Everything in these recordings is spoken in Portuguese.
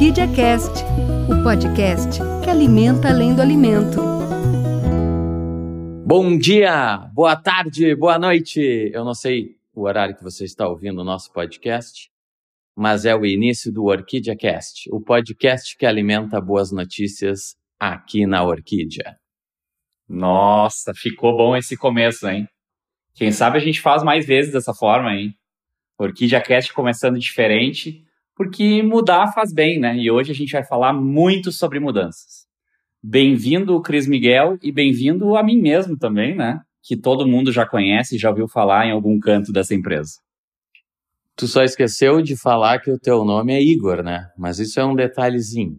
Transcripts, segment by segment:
Orquídea Cast, o podcast que alimenta além do alimento. Bom dia, boa tarde, boa noite. Eu não sei o horário que você está ouvindo o nosso podcast, mas é o início do Orquídea Cast, o podcast que alimenta boas notícias aqui na Orquídea. Nossa, ficou bom esse começo, hein? Quem sabe a gente faz mais vezes dessa forma, hein? Orquídea Cast começando diferente, porque mudar faz bem, né? E hoje a gente vai falar muito sobre mudanças. Bem-vindo, Cris Miguel, e bem-vindo a mim mesmo também, né? Que todo mundo já conhece e já ouviu falar em algum canto dessa empresa. Tu só esqueceu de falar que o teu nome é Igor, né? Mas isso é um detalhezinho.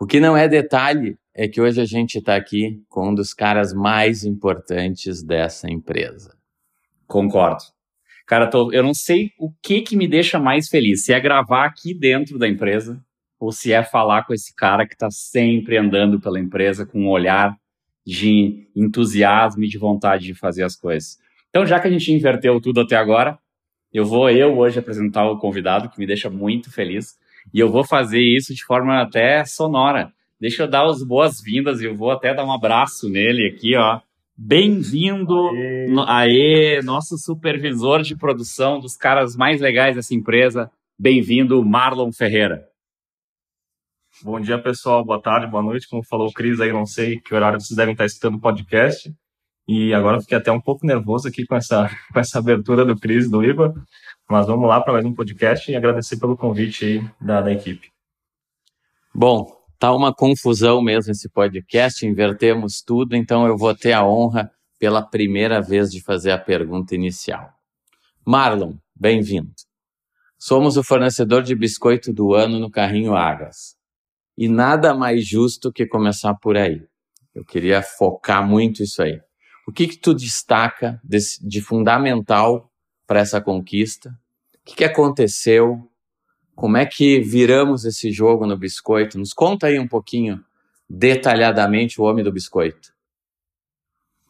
O que não é detalhe é que hoje a gente está aqui com um dos caras mais importantes dessa empresa. Concordo. Cara, tô, eu não sei o que que me deixa mais feliz, se é gravar aqui dentro da empresa ou se é falar com esse cara que está sempre andando pela empresa com um olhar de entusiasmo e de vontade de fazer as coisas. Então, já que a gente inverteu tudo até agora, eu vou eu hoje apresentar o convidado, que me deixa muito feliz, e eu vou fazer isso de forma até sonora. Deixa eu dar as boas-vindas e eu vou até dar um abraço nele aqui, ó. Bem-vindo, aê. nosso supervisor de produção, dos caras mais legais dessa empresa. Bem-vindo, Marlon Ferreira. Bom dia, pessoal. Boa tarde, boa noite. Como falou o Cris aí, não sei que horário vocês devem estar escutando o podcast. E agora fiquei até um pouco nervoso aqui com essa, com essa abertura do Cris do Igor. Mas vamos lá para mais um podcast e agradecer pelo convite aí da, da equipe. Bom, Tá uma confusão mesmo esse podcast, invertemos tudo, então eu vou ter a honra pela primeira vez de fazer a pergunta inicial. Marlon, bem-vindo. Somos o fornecedor de biscoito do ano no carrinho Agas. E nada mais justo que começar por aí. Eu queria focar muito isso aí. O que que tu destaca de, de fundamental para essa conquista? O que, que aconteceu? Como é que viramos esse jogo no biscoito? Nos conta aí um pouquinho, detalhadamente, o homem do biscoito.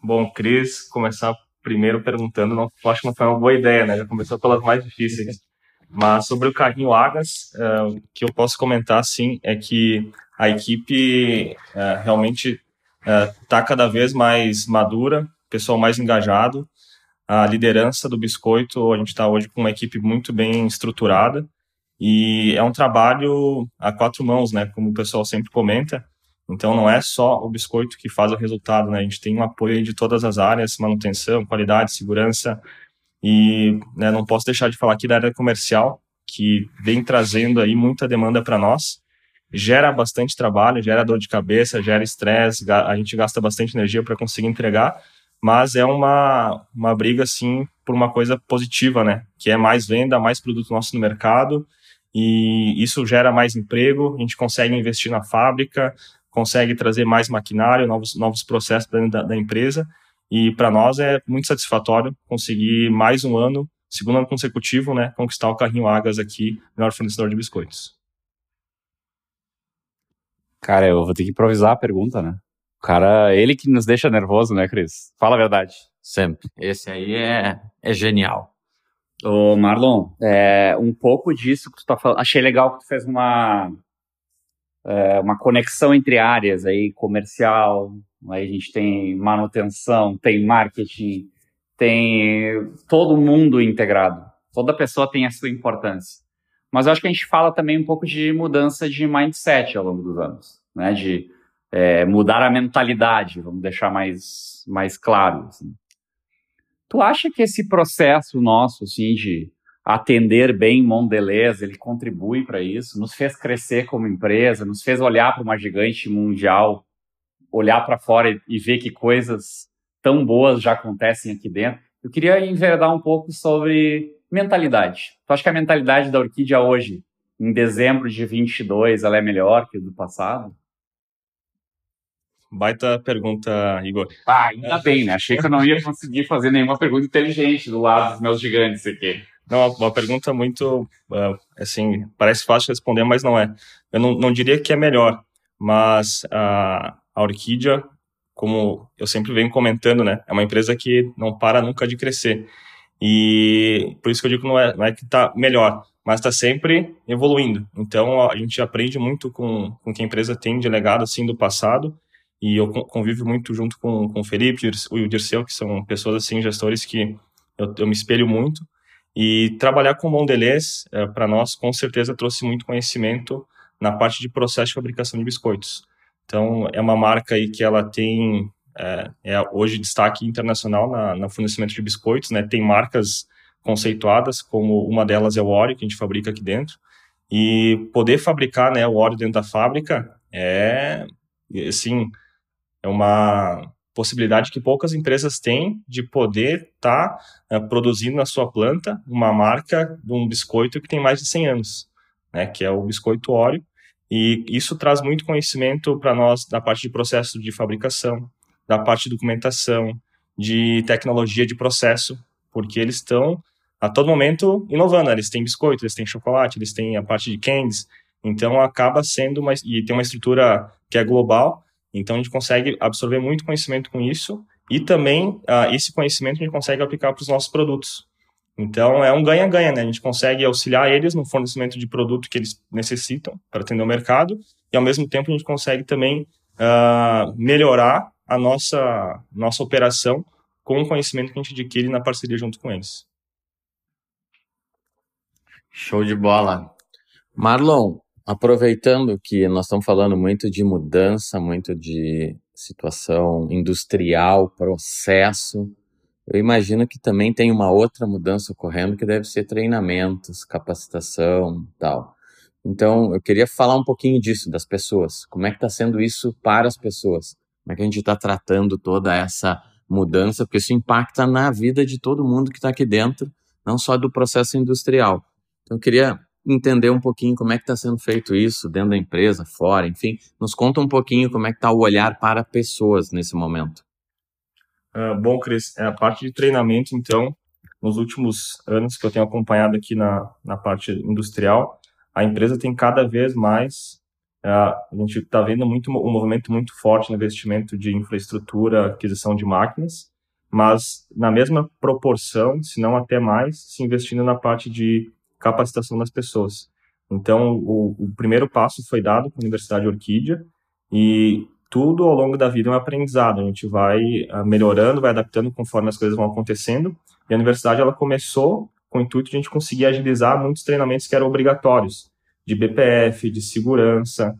Bom, Cris, começar primeiro perguntando, não, acho que não foi uma boa ideia, né? Já começou pelas mais difíceis. Mas sobre o carrinho Agas, uh, o que eu posso comentar, sim, é que a equipe uh, realmente está uh, cada vez mais madura, pessoal mais engajado. A liderança do biscoito, a gente está hoje com uma equipe muito bem estruturada. E é um trabalho a quatro mãos, né? Como o pessoal sempre comenta. Então não é só o biscoito que faz o resultado, né? A gente tem um apoio de todas as áreas, manutenção, qualidade, segurança. E né, não posso deixar de falar aqui da área comercial, que vem trazendo aí muita demanda para nós. Gera bastante trabalho, gera dor de cabeça, gera estresse, a gente gasta bastante energia para conseguir entregar, mas é uma, uma briga, assim, por uma coisa positiva, né? Que é mais venda, mais produto nosso no mercado e isso gera mais emprego, a gente consegue investir na fábrica, consegue trazer mais maquinário, novos, novos processos dentro da, da empresa, e para nós é muito satisfatório conseguir mais um ano, segundo ano consecutivo, né, conquistar o carrinho Agas aqui, melhor fornecedor de biscoitos. Cara, eu vou ter que improvisar a pergunta, né? O cara, ele que nos deixa nervoso, né, Cris? Fala a verdade. Sempre. Esse aí é, é genial. Ô, Marlon, é, um pouco disso que tu tá falando. Achei legal que tu fez uma, é, uma conexão entre áreas aí, comercial, aí a gente tem manutenção, tem marketing, tem todo mundo integrado. Toda pessoa tem a sua importância. Mas eu acho que a gente fala também um pouco de mudança de mindset ao longo dos anos, né? De é, mudar a mentalidade, vamos deixar mais, mais claro. Assim. Tu acha que esse processo nosso, assim, de atender bem Mondelez, ele contribui para isso? Nos fez crescer como empresa, nos fez olhar para uma gigante mundial, olhar para fora e, ver que coisas tão boas já acontecem aqui dentro. Eu queria enverdar um pouco sobre mentalidade. Tu acha que a mentalidade da Orquídea hoje, em dezembro de 22, ela é melhor que do passado? Baita pergunta, Igor. Ah, ainda bem, né? Achei que eu não ia conseguir fazer nenhuma pergunta inteligente do lado dos meus gigantes aqui. Não, uma pergunta muito, uh, assim, parece fácil de responder, mas não é. Eu não, não diria que é melhor, mas a, a Orquídea, como eu sempre venho comentando, né, é uma empresa que não para nunca de crescer. E por isso que eu digo que não é, não é que está melhor, mas está sempre evoluindo. Então a gente aprende muito com, com o que a empresa tem de legado assim do passado e eu convivo muito junto com, com o Felipe e o Dirceu, que são pessoas assim, gestores que eu, eu me espelho muito. E trabalhar com Mondelez, é, para nós, com certeza trouxe muito conhecimento na parte de processo de fabricação de biscoitos. Então, é uma marca aí que ela tem é, é hoje destaque internacional na, no fornecimento de biscoitos, né? Tem marcas conceituadas, como uma delas é o Oreo, que a gente fabrica aqui dentro. E poder fabricar né, o Oreo dentro da fábrica é, assim, é uma possibilidade que poucas empresas têm de poder estar tá, é, produzindo na sua planta uma marca de um biscoito que tem mais de 100 anos, né, que é o biscoito Oreo. E isso traz muito conhecimento para nós da parte de processo de fabricação, da parte de documentação, de tecnologia de processo, porque eles estão a todo momento inovando. Eles têm biscoito, eles têm chocolate, eles têm a parte de candies. Então acaba sendo uma e tem uma estrutura que é global. Então a gente consegue absorver muito conhecimento com isso e também uh, esse conhecimento a gente consegue aplicar para os nossos produtos. Então é um ganha-ganha, né? A gente consegue auxiliar eles no fornecimento de produto que eles necessitam para atender o mercado e ao mesmo tempo a gente consegue também uh, melhorar a nossa nossa operação com o conhecimento que a gente adquire na parceria junto com eles. Show de bola. Marlon, aproveitando que nós estamos falando muito de mudança, muito de situação industrial, processo, eu imagino que também tem uma outra mudança ocorrendo que deve ser treinamentos, capacitação tal. Então, eu queria falar um pouquinho disso, das pessoas. Como é que está sendo isso para as pessoas? Como é que a gente está tratando toda essa mudança? Porque isso impacta na vida de todo mundo que está aqui dentro, não só do processo industrial. Então, eu queria entender um pouquinho como é que está sendo feito isso dentro da empresa, fora, enfim. Nos conta um pouquinho como é que está o olhar para pessoas nesse momento. Uh, bom, Cris, é a parte de treinamento, então, nos últimos anos que eu tenho acompanhado aqui na, na parte industrial, a empresa tem cada vez mais, uh, a gente está vendo muito, um movimento muito forte no investimento de infraestrutura, aquisição de máquinas, mas na mesma proporção, se não até mais, se investindo na parte de capacitação das pessoas. Então, o, o primeiro passo foi dado com a Universidade Orquídea e tudo ao longo da vida é um aprendizado. A gente vai ah, melhorando, vai adaptando conforme as coisas vão acontecendo. E a universidade ela começou com o intuito de a gente conseguir agilizar muitos treinamentos que eram obrigatórios, de BPF, de segurança,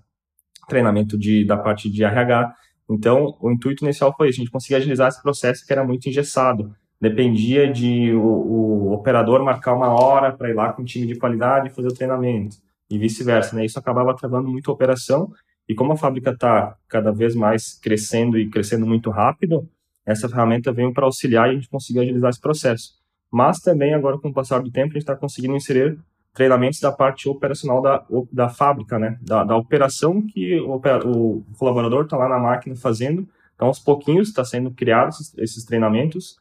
treinamento de, da parte de RH. Então, o intuito inicial foi a gente conseguir agilizar esse processo que era muito engessado dependia de o, o operador marcar uma hora para ir lá com o time de qualidade e fazer o treinamento e vice-versa, né? Isso acabava travando muito a operação e como a fábrica está cada vez mais crescendo e crescendo muito rápido, essa ferramenta veio para auxiliar e a gente conseguir agilizar esse processo. Mas também agora com o passar do tempo a gente está conseguindo inserir treinamentos da parte operacional da, da fábrica, né? Da, da operação que o, o colaborador está lá na máquina fazendo. Então, aos pouquinhos está sendo criados esses, esses treinamentos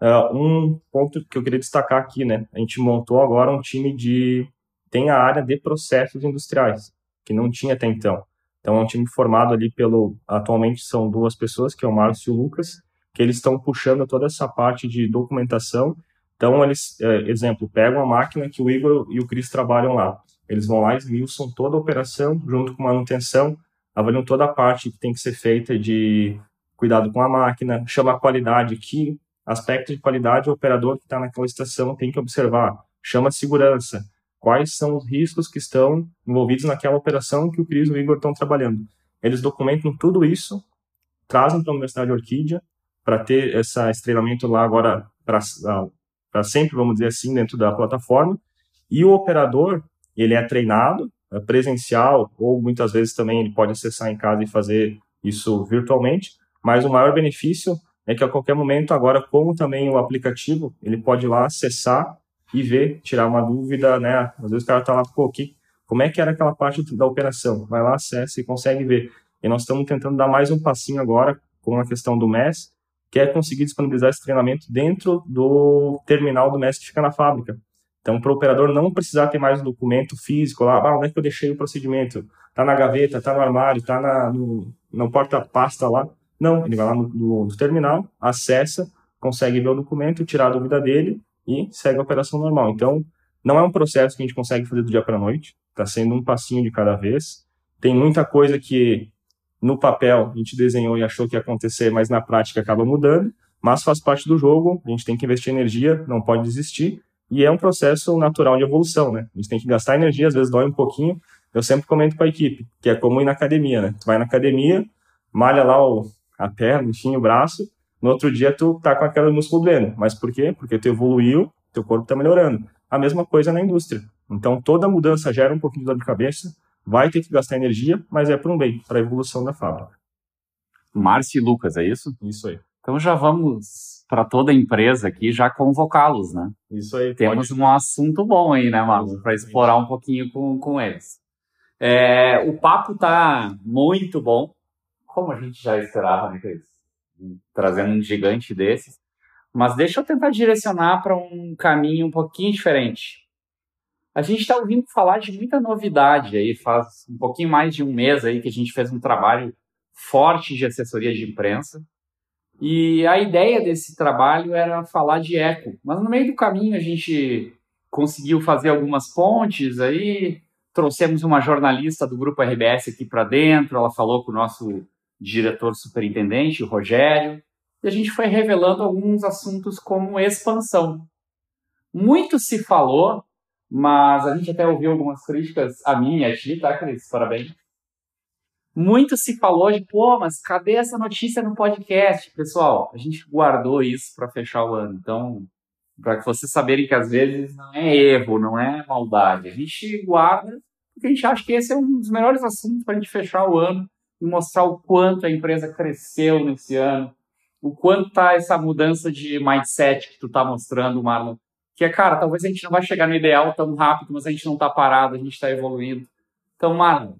Uh, um ponto que eu queria destacar aqui, né? A gente montou agora um time de. tem a área de processos industriais, que não tinha até então. Então é um time formado ali pelo. Atualmente são duas pessoas, que é o Márcio e o Lucas, que eles estão puxando toda essa parte de documentação. Então, eles, é, exemplo, pegam a máquina que o Igor e o Cris trabalham lá. Eles vão lá, esmiuçam toda a operação, junto com manutenção, avaliam toda a parte que tem que ser feita de cuidado com a máquina, chama a qualidade que aspecto de qualidade o operador que está naquela estação tem que observar. Chama segurança. Quais são os riscos que estão envolvidos naquela operação que o Cris e o Igor estão trabalhando. Eles documentam tudo isso, trazem para a Universidade Orquídea para ter essa, esse treinamento lá agora para sempre, vamos dizer assim, dentro da plataforma. E o operador, ele é treinado, é presencial, ou muitas vezes também ele pode acessar em casa e fazer isso virtualmente, mas o maior benefício é que a qualquer momento, agora, como também o aplicativo, ele pode ir lá acessar e ver, tirar uma dúvida, né? Às vezes o cara tá lá, pô, que, como é que era aquela parte da operação? Vai lá, acessa e consegue ver. E nós estamos tentando dar mais um passinho agora com a questão do MES, que é conseguir disponibilizar esse treinamento dentro do terminal do MES que fica na fábrica. Então, para o operador não precisar ter mais um documento físico lá, ah, onde é que eu deixei o procedimento? Tá na gaveta, tá no armário, tá na, no porta-pasta lá. Não, ele vai lá no, no, no, terminal, acessa, consegue ver o documento, tirar a dúvida dele e segue a operação normal. Então, Não é um processo que a gente consegue fazer do dia para a noite, está sendo um passinho de cada vez. Tem muita coisa que no papel a gente desenhou e achou que ia acontecer, mas na prática acaba mudando, mas faz parte do jogo, a gente tem que investir energia, não pode desistir, e é um processo natural de evolução, né? A gente tem que gastar energia, às vezes dói um pouquinho. Eu sempre comento com a equipe, que é como ir na academia, né? Tu vai na academia, malha lá o, a perna, enfim, o braço, no outro dia tu tá com aquele músculo doendo. Mas por quê? Porque tu evoluiu, teu corpo tá melhorando. A mesma coisa na indústria. Então toda mudança gera um pouquinho de dor de cabeça, vai ter que gastar energia, mas é para um bem, para a evolução da fábrica. Márcio e Lucas, é isso? Isso aí. Então já vamos para toda a empresa aqui já convocá-los, né? Isso aí. Temos pode... um assunto bom aí, né, Marcos, para explorar um pouquinho com, com eles. É, o papo tá muito bom, como a gente já esperava, né, Cris? Trazendo um gigante desses. Mas deixa eu tentar direcionar para um caminho um pouquinho diferente. A gente está ouvindo falar de muita novidade aí, faz um pouquinho mais de um mês aí que a gente fez um trabalho forte de assessoria de imprensa. E a ideia desse trabalho era falar de eco, mas no meio do caminho a gente conseguiu fazer algumas pontes aí, trouxemos uma jornalista do grupo RBS aqui para dentro, ela falou com o nosso diretor superintendente, o Rogério, e a gente foi revelando alguns assuntos como expansão. Muito se falou, mas a gente até ouviu algumas críticas a mim e a ti, tá, Cris? Parabéns muito se falou de, pô, mas cadê essa notícia no podcast? Pessoal, a gente guardou isso para fechar o ano. Então, para vocês saberem que às vezes não é erro, não é maldade. A gente guarda porque a gente acha que esse é um dos melhores assuntos para a gente fechar o ano e mostrar o quanto a empresa cresceu nesse ano, o quanto tá essa mudança de mindset que tu tá mostrando, Marlon. Que é, cara, talvez a gente não vai chegar no ideal tão rápido, mas a gente não tá parado, a gente está evoluindo. Então, Marlon,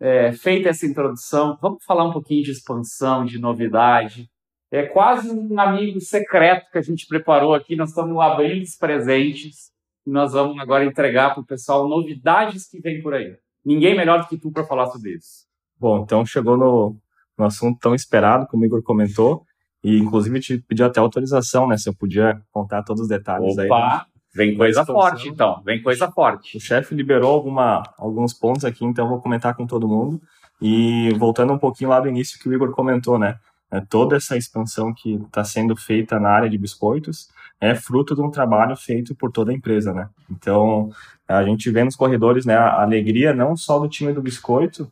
é, feita essa introdução, vamos falar um pouquinho de expansão, de novidade. É quase um amigo secreto que a gente preparou aqui. Nós estamos abrindo os presentes e nós vamos agora entregar para o pessoal novidades que vem por aí. Ninguém melhor do que tu para falar sobre isso. Bom, então chegou no, no assunto tão esperado, como o Igor comentou, e inclusive te pedi até autorização, né? Se eu podia contar todos os detalhes Opa. aí. Opa! Vem coisa forte, então. Vem coisa forte. O chefe liberou alguma, alguns pontos aqui, então eu vou comentar com todo mundo. E voltando um pouquinho lá do início que o Igor comentou, né? É, toda essa expansão que está sendo feita na área de biscoitos é fruto de um trabalho feito por toda a empresa, né? Então, a gente vê nos corredores né, a alegria não só do time do biscoito,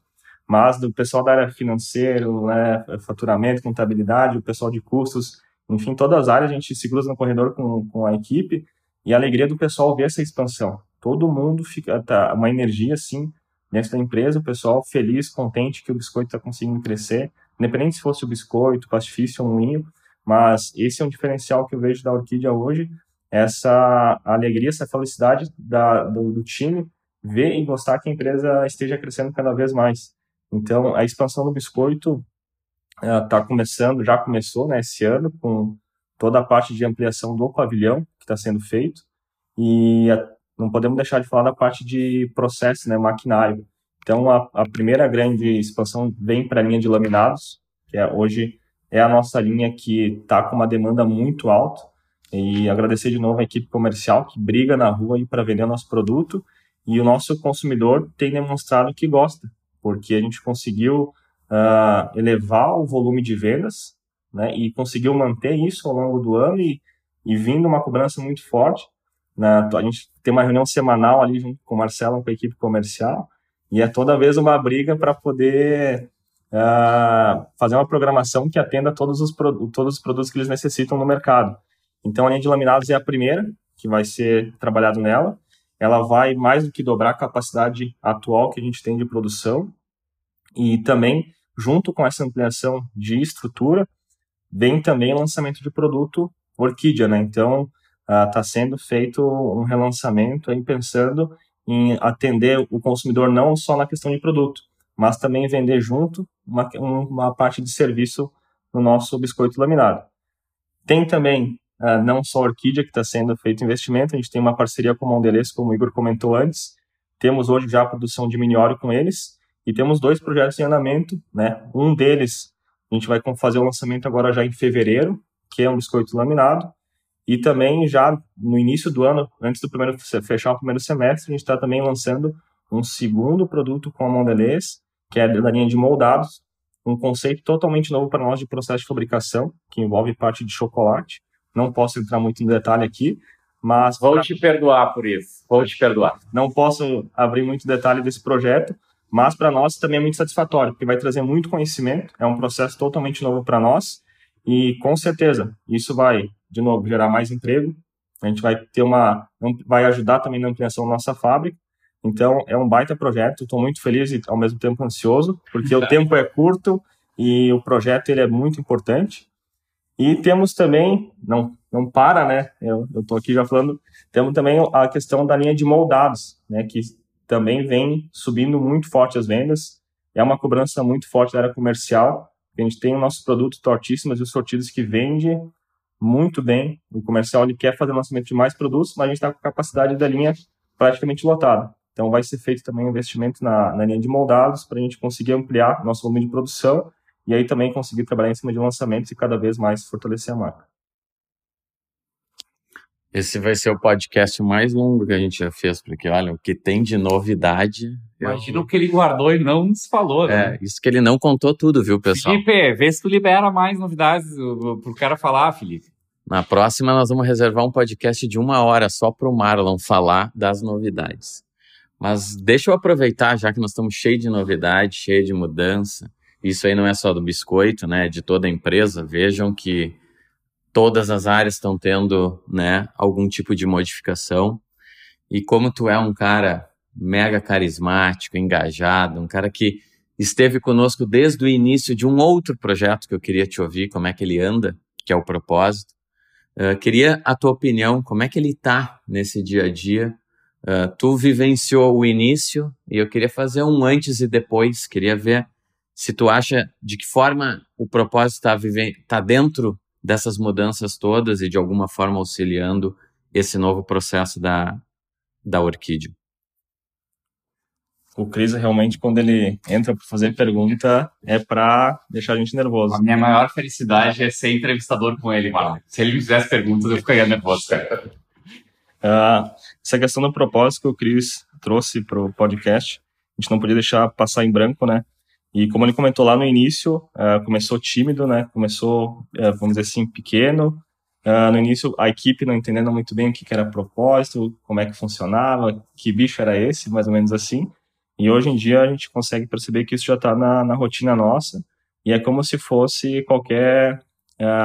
mas do pessoal da área financeira, né, faturamento, contabilidade, o pessoal de custos, enfim, todas as áreas a gente se cruza no corredor com, com a equipe e a alegria do pessoal ver essa expansão. Todo mundo fica, tá, uma energia assim, da empresa, o pessoal feliz, contente que o biscoito está conseguindo crescer, independente se fosse o biscoito, pastifício ou um moinho, mas esse é um diferencial que eu vejo da Orquídea hoje, essa alegria, essa felicidade da, do, do time ver e gostar que a empresa esteja crescendo cada vez mais. Então, a expansão do biscoito está começando, já começou né, esse ano, com toda a parte de ampliação do pavilhão que está sendo feito e a, não podemos deixar de falar da parte de processo, né, maquinário. Então, a, a primeira grande expansão vem para a linha de laminados, que é, hoje é a nossa linha que está com uma demanda muito alta. E agradecer de novo a equipe comercial que briga na rua para vender o nosso produto. E o nosso consumidor tem demonstrado que gosta, porque a gente conseguiu uh, elevar o volume de vendas né, e conseguiu manter isso ao longo do ano e, e vindo uma cobrança muito forte. Né, a gente tem uma reunião semanal ali junto com o Marcelo, com a equipe comercial, e é toda vez uma briga para poder uh, fazer uma programação que atenda todos os, todos os produtos que eles necessitam no mercado. Então, a linha de laminados é a primeira que vai ser trabalhado nela. Ela vai mais do que dobrar a capacidade atual que a gente tem de produção e também, junto com essa ampliação de estrutura, vem também o lançamento de produto Orquídea, né? Então, está uh, sendo feito um relançamento aí pensando em atender o consumidor não só na questão de produto, mas também vender junto uma, uma parte de serviço no nosso biscoito laminado. Tem também uh, não só a Orquídea que está sendo feito investimento, a gente tem uma parceria com o Mondelez, como o Igor comentou antes, temos hoje já a produção de miniório com eles, e temos dois projetos em andamento, né? Um deles a gente vai fazer o lançamento agora já em fevereiro, que é um biscoito laminado. E também já no início do ano, antes do primeiro fechar o primeiro semestre, a gente está também lançando um segundo produto com a Mondelez, que é da linha de moldados, um conceito totalmente novo para nós de processo de fabricação, que envolve parte de chocolate. Não posso entrar muito em detalhe aqui, mas vou pra... te perdoar por isso. Vou te perdoar. Não posso abrir muito detalhe desse projeto, mas para nós também é muito satisfatório, porque vai trazer muito conhecimento. É um processo totalmente novo para nós e com certeza isso vai, de novo, gerar mais emprego. A gente vai ter uma, vai ajudar também na ampliação da nossa fábrica. Então é um baita projeto. Estou muito feliz e ao mesmo tempo ansioso, porque o tempo é curto e o projeto ele é muito importante. E temos também, não, não para, né? Eu estou aqui já falando, temos também a questão da linha de moldados, né? Que também vem subindo muito forte as vendas. É uma cobrança muito forte da área comercial. A gente tem o nosso produto Tortíssimas e os sortidos que vende muito bem. O comercial ele quer fazer lançamento de mais produtos, mas a gente está com a capacidade da linha praticamente lotada. Então vai ser feito também investimento na, na linha de moldados para a gente conseguir ampliar nosso volume de produção e aí também conseguir trabalhar em cima de lançamentos e cada vez mais fortalecer a marca. Esse vai ser o podcast mais longo que a gente já fez, porque olha, o que tem de novidade. Imagina eu... o que ele guardou e não nos falou, né? É, isso que ele não contou tudo, viu, pessoal? Felipe, vê se tu libera mais novidades pro cara falar, Felipe. Na próxima, nós vamos reservar um podcast de uma hora só para o Marlon falar das novidades. Mas deixa eu aproveitar, já que nós estamos cheios de novidade, cheio de mudança. Isso aí não é só do biscoito, né? De toda a empresa. Vejam que todas as áreas estão tendo, né, algum tipo de modificação. E como tu é um cara mega carismático, engajado, um cara que esteve conosco desde o início de um outro projeto que eu queria te ouvir, como é que ele anda, que é o propósito. Uh, queria a tua opinião, como é que ele está nesse dia a dia? Uh, tu vivenciou o início e eu queria fazer um antes e depois, queria ver se tu acha de que forma o propósito está tá dentro dessas mudanças todas e de alguma forma auxiliando esse novo processo da, da orquídea. O Cris realmente, quando ele entra para fazer pergunta, é para deixar a gente nervoso. A minha maior felicidade é ser entrevistador com ele, mano. Se ele me fizesse perguntas, eu ficaria nervoso. Uh, essa questão do propósito que o Cris trouxe para o podcast, a gente não podia deixar passar em branco, né? E como ele comentou lá no início, uh, começou tímido, né? Começou, uh, vamos dizer assim, pequeno. Uh, no início, a equipe não entendendo muito bem o que, que era propósito, como é que funcionava, que bicho era esse, mais ou menos assim. E hoje em dia a gente consegue perceber que isso já está na, na, rotina nossa e é como se fosse qualquer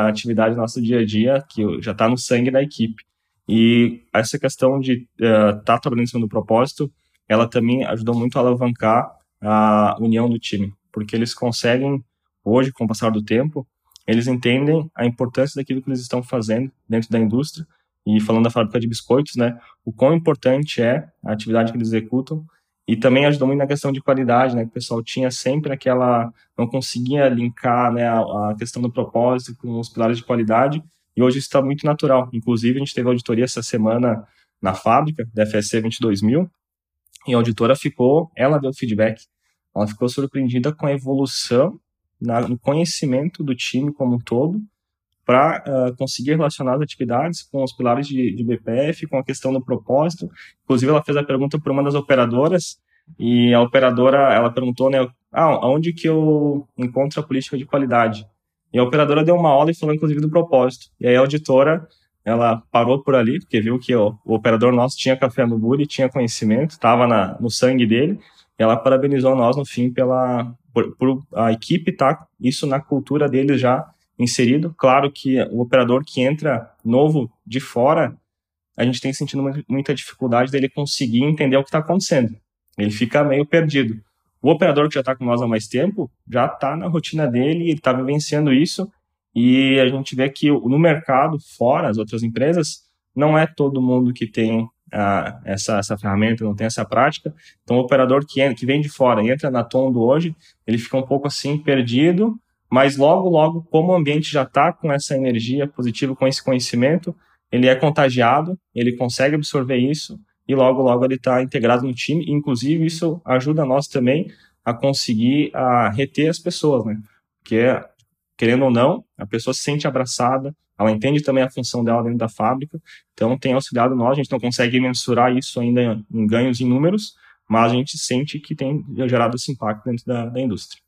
atividade do nosso dia a dia que já está no sangue da equipe. E essa questão de estar tá trabalhando em cima do propósito, ela também ajudou muito a alavancar a união do time porque eles conseguem, hoje, com o passar do tempo, eles entendem a importância daquilo que eles estão fazendo dentro da indústria. E falando da fábrica de biscoitos, né, o quão importante é a atividade que eles executam. E também ajudou muito na questão de qualidade, né, que o pessoal tinha sempre aquela. não conseguia linkar né, a, questão do propósito com os pilares de qualidade. E hoje está muito natural. Inclusive, a gente teve auditoria essa semana na fábrica, da FSC 22000, e a auditora ficou, ela deu feedback ela ficou surpreendida com a evolução na, no conhecimento do time como um todo para uh, conseguir relacionar as atividades com os pilares de, de, BPF, com a questão do propósito. Inclusive, ela fez a pergunta para uma das operadoras e a operadora ela perguntou, né, ah, onde que eu encontro a política de qualidade? E a operadora deu uma aula e falou, inclusive, do propósito. E aí a auditora ela parou por ali, porque viu que ó, o operador nosso tinha café no Buri, tinha conhecimento, estava no sangue dele, ela parabenizou nós no fim pela por, por a equipe tá isso na cultura deles já inserido. Claro que o operador que entra novo de fora, a gente tem sentido muita dificuldade dele conseguir entender o que está acontecendo. Ele fica meio perdido. O operador que já está com nós há mais tempo já está na rotina dele, ele está vivenciando isso e a gente vê que no mercado fora, as outras empresas, não é todo mundo que tem a, essa, essa ferramenta, não tem essa prática. Então, o operador que, que vem de fora entra na Tondo hoje, ele fica um pouco assim perdido, mas logo, logo, como o ambiente já está com essa energia positiva, com esse conhecimento, ele é contagiado, ele consegue absorver isso e logo, logo ele está integrado no time. Inclusive, isso ajuda nós também a conseguir a reter as pessoas, né? Porque, querendo ou não, a pessoa se sente abraçada, ela entende também a função dela dentro da fábrica, então tem auxiliado nós, a gente não consegue mensurar isso ainda em ganhos em números, mas a gente sente que tem gerado esse impacto dentro da, da indústria.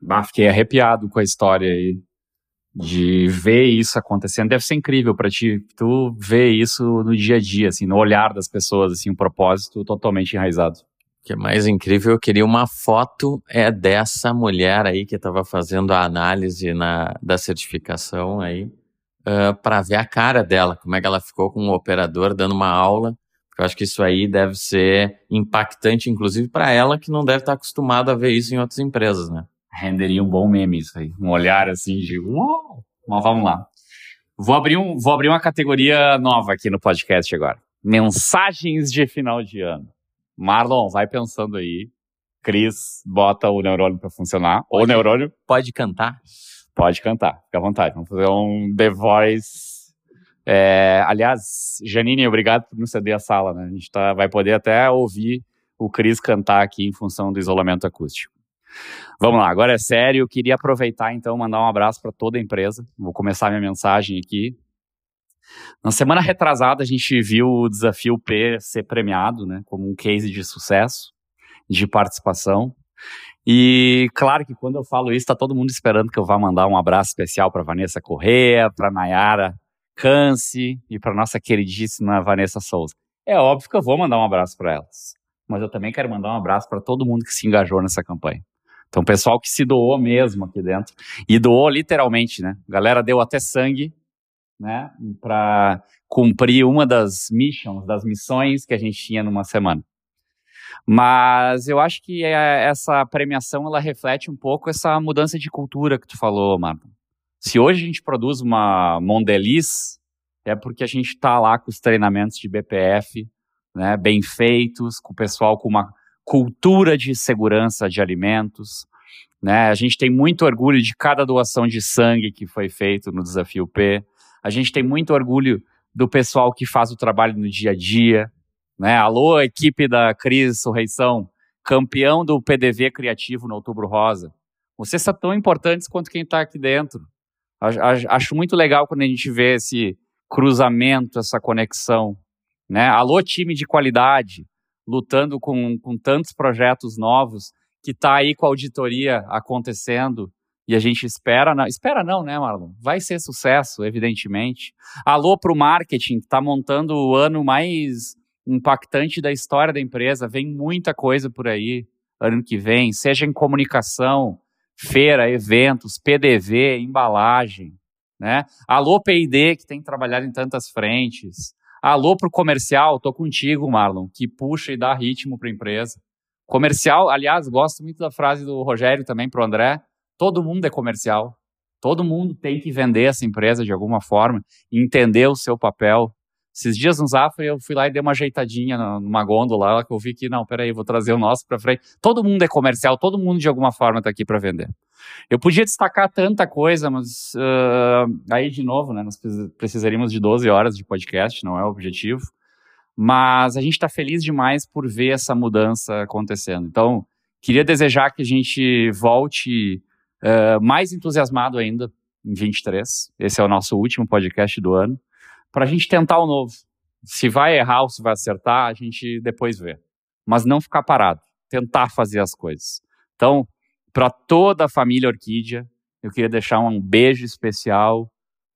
Bah, fiquei arrepiado com a história aí de ver isso acontecendo. Deve ser incrível para ti, tu ver isso no dia a dia, assim, no olhar das pessoas, assim, um propósito totalmente enraizado. O que é mais incrível, eu queria uma foto é dessa mulher aí que estava fazendo a análise na, da certificação aí, uh, para ver a cara dela, como é que ela ficou com o operador dando uma aula. Eu acho que isso aí deve ser impactante, inclusive para ela que não deve estar acostumada a ver isso em outras empresas, né? renderia um bom meme isso aí. Um olhar assim de uau! Mas vamos lá. Vou abrir, um, vou abrir uma categoria nova aqui no podcast agora. Mensagens de final de ano. Marlon, vai pensando aí. Cris, bota o neurônio para funcionar. Pode, o neurônio. Pode cantar? Pode cantar, fica à vontade. Vamos fazer um The Voice. É, aliás, Janine, obrigado por nos ceder a sala, né? A gente tá, vai poder até ouvir o Cris cantar aqui em função do isolamento acústico. Vamos lá, agora é sério. Eu queria aproveitar então mandar um abraço para toda a empresa. Vou começar minha mensagem aqui. Na semana retrasada a gente viu o desafio P ser premiado, né, como um case de sucesso, de participação. E claro que quando eu falo isso, está todo mundo esperando que eu vá mandar um abraço especial para Vanessa Correa, para Nayara Canse e para nossa queridíssima Vanessa Souza. É óbvio que eu vou mandar um abraço para elas, mas eu também quero mandar um abraço para todo mundo que se engajou nessa campanha. Então, pessoal que se doou mesmo aqui dentro. E doou literalmente, né? A galera deu até sangue, né? Para cumprir uma das missions, das missões que a gente tinha numa semana. Mas eu acho que é, essa premiação, ela reflete um pouco essa mudança de cultura que tu falou, Marta. Se hoje a gente produz uma Mondelez, é porque a gente está lá com os treinamentos de BPF, né, bem feitos, com o pessoal com uma cultura de segurança de alimentos. Né? A gente tem muito orgulho de cada doação de sangue que foi feito no Desafio P. A gente tem muito orgulho do pessoal que faz o trabalho no dia a dia. Né? Alô, equipe da Cris Sorreição, campeão do PDV Criativo no Outubro Rosa. Vocês são tão importantes quanto quem está aqui dentro. Acho muito legal quando a gente vê esse cruzamento, essa conexão. Né? Alô, time de qualidade lutando com, com tantos projetos novos, que está aí com a auditoria acontecendo e a gente espera, espera não, né, Marlon? Vai ser sucesso, evidentemente. Alô para o marketing, que está montando o ano mais impactante da história da empresa. Vem muita coisa por aí ano que vem, seja em comunicação, feira, eventos, PDV, embalagem, né? Alô P&D, que tem trabalhado em tantas frentes. Alô pro comercial, tô contigo, Marlon, que puxa e dá ritmo para a empresa. Comercial, aliás, gosto muito da frase do Rogério também pro André. Todo mundo é comercial. Todo mundo tem que vender essa empresa de alguma forma, entender o seu papel. Esses dias no Zafra eu fui lá e dei uma ajeitadinha numa gôndola lá que eu vi que, não, peraí, vou trazer o nosso para frente. Todo mundo é comercial, todo mundo de alguma forma está aqui para vender. Eu podia destacar tanta coisa, mas uh, aí de novo, né, nós precisaríamos de 12 horas de podcast, não é o objetivo. Mas a gente está feliz demais por ver essa mudança acontecendo. Então, queria desejar que a gente volte uh, mais entusiasmado ainda em 23. Esse é o nosso último podcast do ano, para a gente tentar o novo. Se vai errar ou se vai acertar, a gente depois vê. Mas não ficar parado, tentar fazer as coisas. Então, para toda a família Orquídea. Eu queria deixar um beijo especial,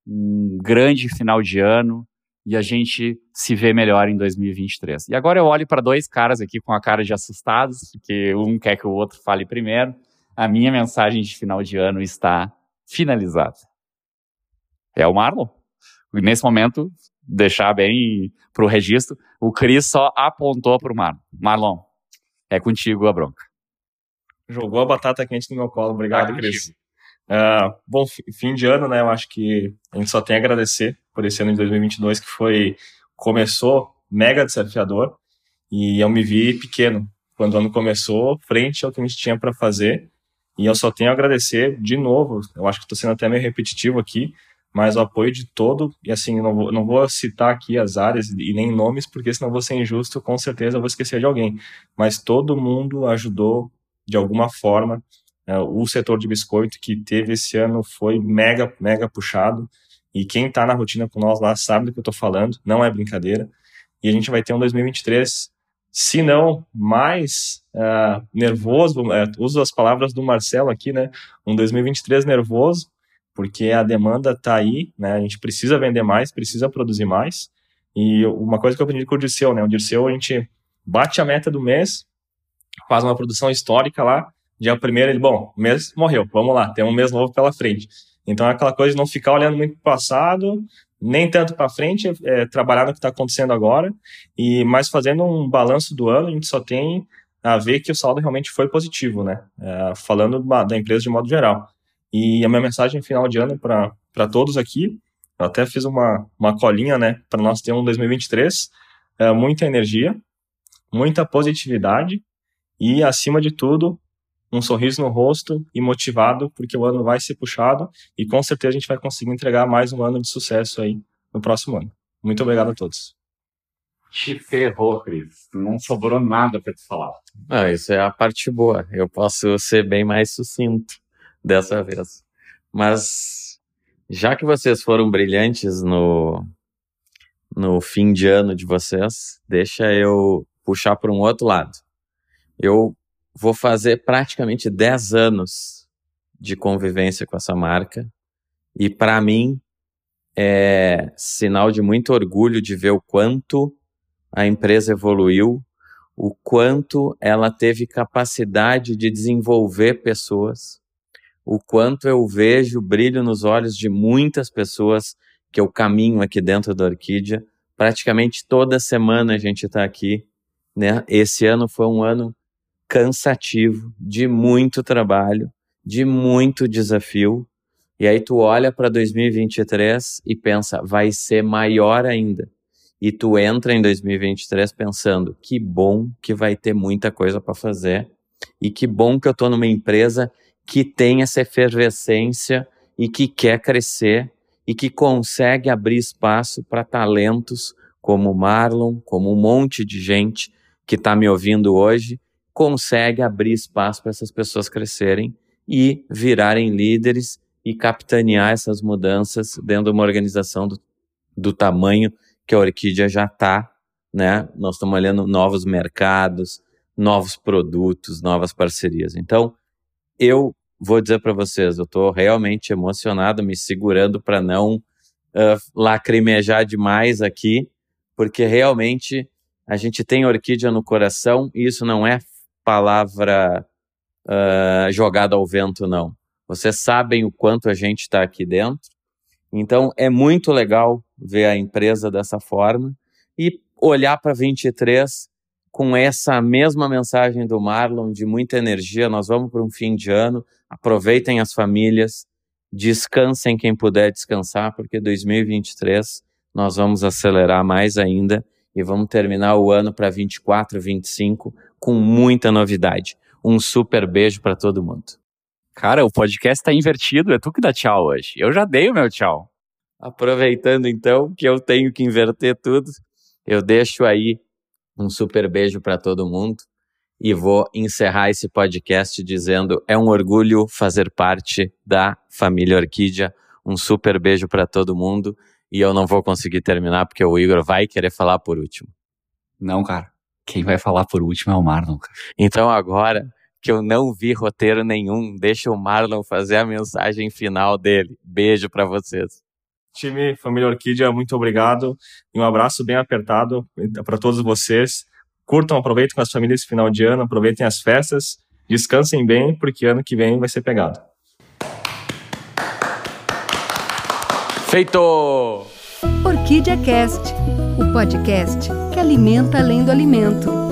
um grande final de ano e a gente se vê melhor em 2023. E agora eu olho para dois caras aqui com a cara de assustados, porque um quer que o outro fale primeiro. A minha mensagem de final de ano está finalizada. É o Marlon. Nesse momento, deixar bem para o registro, o Cris só apontou para o Marlon. Marlon, é contigo a bronca. Jogou a batata quente no meu colo. Obrigado, ah, Cris. Uh, bom, fim de ano, né? Eu acho que a gente só tem a agradecer por esse ano de 2022 que foi começou mega desafiador e eu me vi pequeno quando o ano começou, frente ao que a gente tinha para fazer. E eu só tenho a agradecer de novo. Eu acho que estou sendo até meio repetitivo aqui, mas o apoio de todo. E assim, não vou, não vou citar aqui as áreas e nem nomes, porque senão vou ser injusto, com certeza vou esquecer de alguém. Mas todo mundo ajudou de alguma forma. É, o setor de biscoito que teve esse ano foi mega, mega puxado. E quem está na rotina com nós lá sabe do que eu estou falando, não é brincadeira. E a gente vai ter um 2023, se não mais uh, nervoso, uh, uso as palavras do Marcelo aqui, né? Um 2023 nervoso, porque a demanda está aí, né? A gente precisa vender mais, precisa produzir mais. E uma coisa que eu aprendi com o Dirceu, né? O Dirceu, a gente bate a meta do mês, faz uma produção histórica lá, dia primeiro ele, bom, o mês morreu, vamos lá, tem um mês novo pela frente. Então é aquela coisa de não ficar olhando muito para o passado, nem tanto para frente, é, trabalhar no que está acontecendo agora, e mais fazendo um balanço do ano, a gente só tem a ver que o saldo realmente foi positivo, né? É, falando da empresa de modo geral. E a minha mensagem final de ano para todos aqui, eu até fiz uma, uma colinha, né, para nós ter um 2023, é, muita energia, muita positividade e, acima de tudo, um sorriso no rosto e motivado, porque o ano vai ser puxado e com certeza a gente vai conseguir entregar mais um ano de sucesso aí no próximo ano. Muito obrigado a todos. Te ferrou, Cris. Não sobrou nada para te falar. Ah, isso é a parte boa. Eu posso ser bem mais sucinto dessa vez. Mas já que vocês foram brilhantes no, no fim de ano de vocês, deixa eu puxar para um outro lado. Eu vou fazer praticamente 10 anos de convivência com essa marca e para mim é sinal de muito orgulho de ver o quanto a empresa evoluiu, o quanto ela teve capacidade de desenvolver pessoas, o quanto eu vejo brilho nos olhos de muitas pessoas que eu caminho aqui dentro da Orquídea. Praticamente toda semana a gente está aqui. Né? Esse ano foi um ano cansativo, de muito trabalho, de muito desafio. E aí tu olha para 2023 e pensa, vai ser maior ainda. E tu entra em 2023 pensando, que bom que vai ter muita coisa para fazer e que bom que eu estou numa empresa que tem essa efervescência e que quer crescer e que consegue abrir espaço para talentos como Marlon, como um monte de gente que está me ouvindo hoje consegue abrir espaço para essas pessoas crescerem e virarem líderes e capitanear essas mudanças dentro de uma organização do, do tamanho que a Orquídea já está, né? Nós estamos olhando novos mercados, novos produtos, novas parcerias. Então, eu vou dizer para vocês, eu estou realmente emocionado, me segurando para não uh, lacrimejar demais aqui, porque realmente a gente tem orquídea no coração e isso não é palavra uh, jogada ao vento, não. Vocês sabem o quanto a gente está aqui dentro. Então, é muito legal ver a empresa dessa forma e olhar para 23 com essa mesma mensagem do Marlon, de muita energia. Nós vamos para um fim de ano, aproveitem as famílias, descansem quem puder descansar, porque 2023 nós vamos acelerar mais ainda e vamos terminar o ano para 24, 25 com muita novidade. Um super beijo para todo mundo. Cara, o podcast está invertido, é tu que dá tchau hoje. Eu já dei o meu tchau. Aproveitando então que eu tenho que inverter tudo, eu deixo aí um super beijo para todo mundo e vou encerrar esse podcast dizendo: é um orgulho fazer parte da família Orquídea. Um super beijo para todo mundo e eu não vou conseguir terminar porque o Igor vai querer falar por último. Não, cara. Quem vai falar por último é o Marlon. Então agora que eu não vi roteiro nenhum, deixa o Marlon fazer a mensagem final dele. Beijo para vocês. Time, família Orquídea, muito obrigado e um abraço bem apertado para todos vocês. Curtam, aproveitem com as famílias esse final de ano, aproveitem as festas, descansem bem, porque ano que vem vai ser pegado. Feito! Orquídea Cast, o podcast que alimenta além do alimento.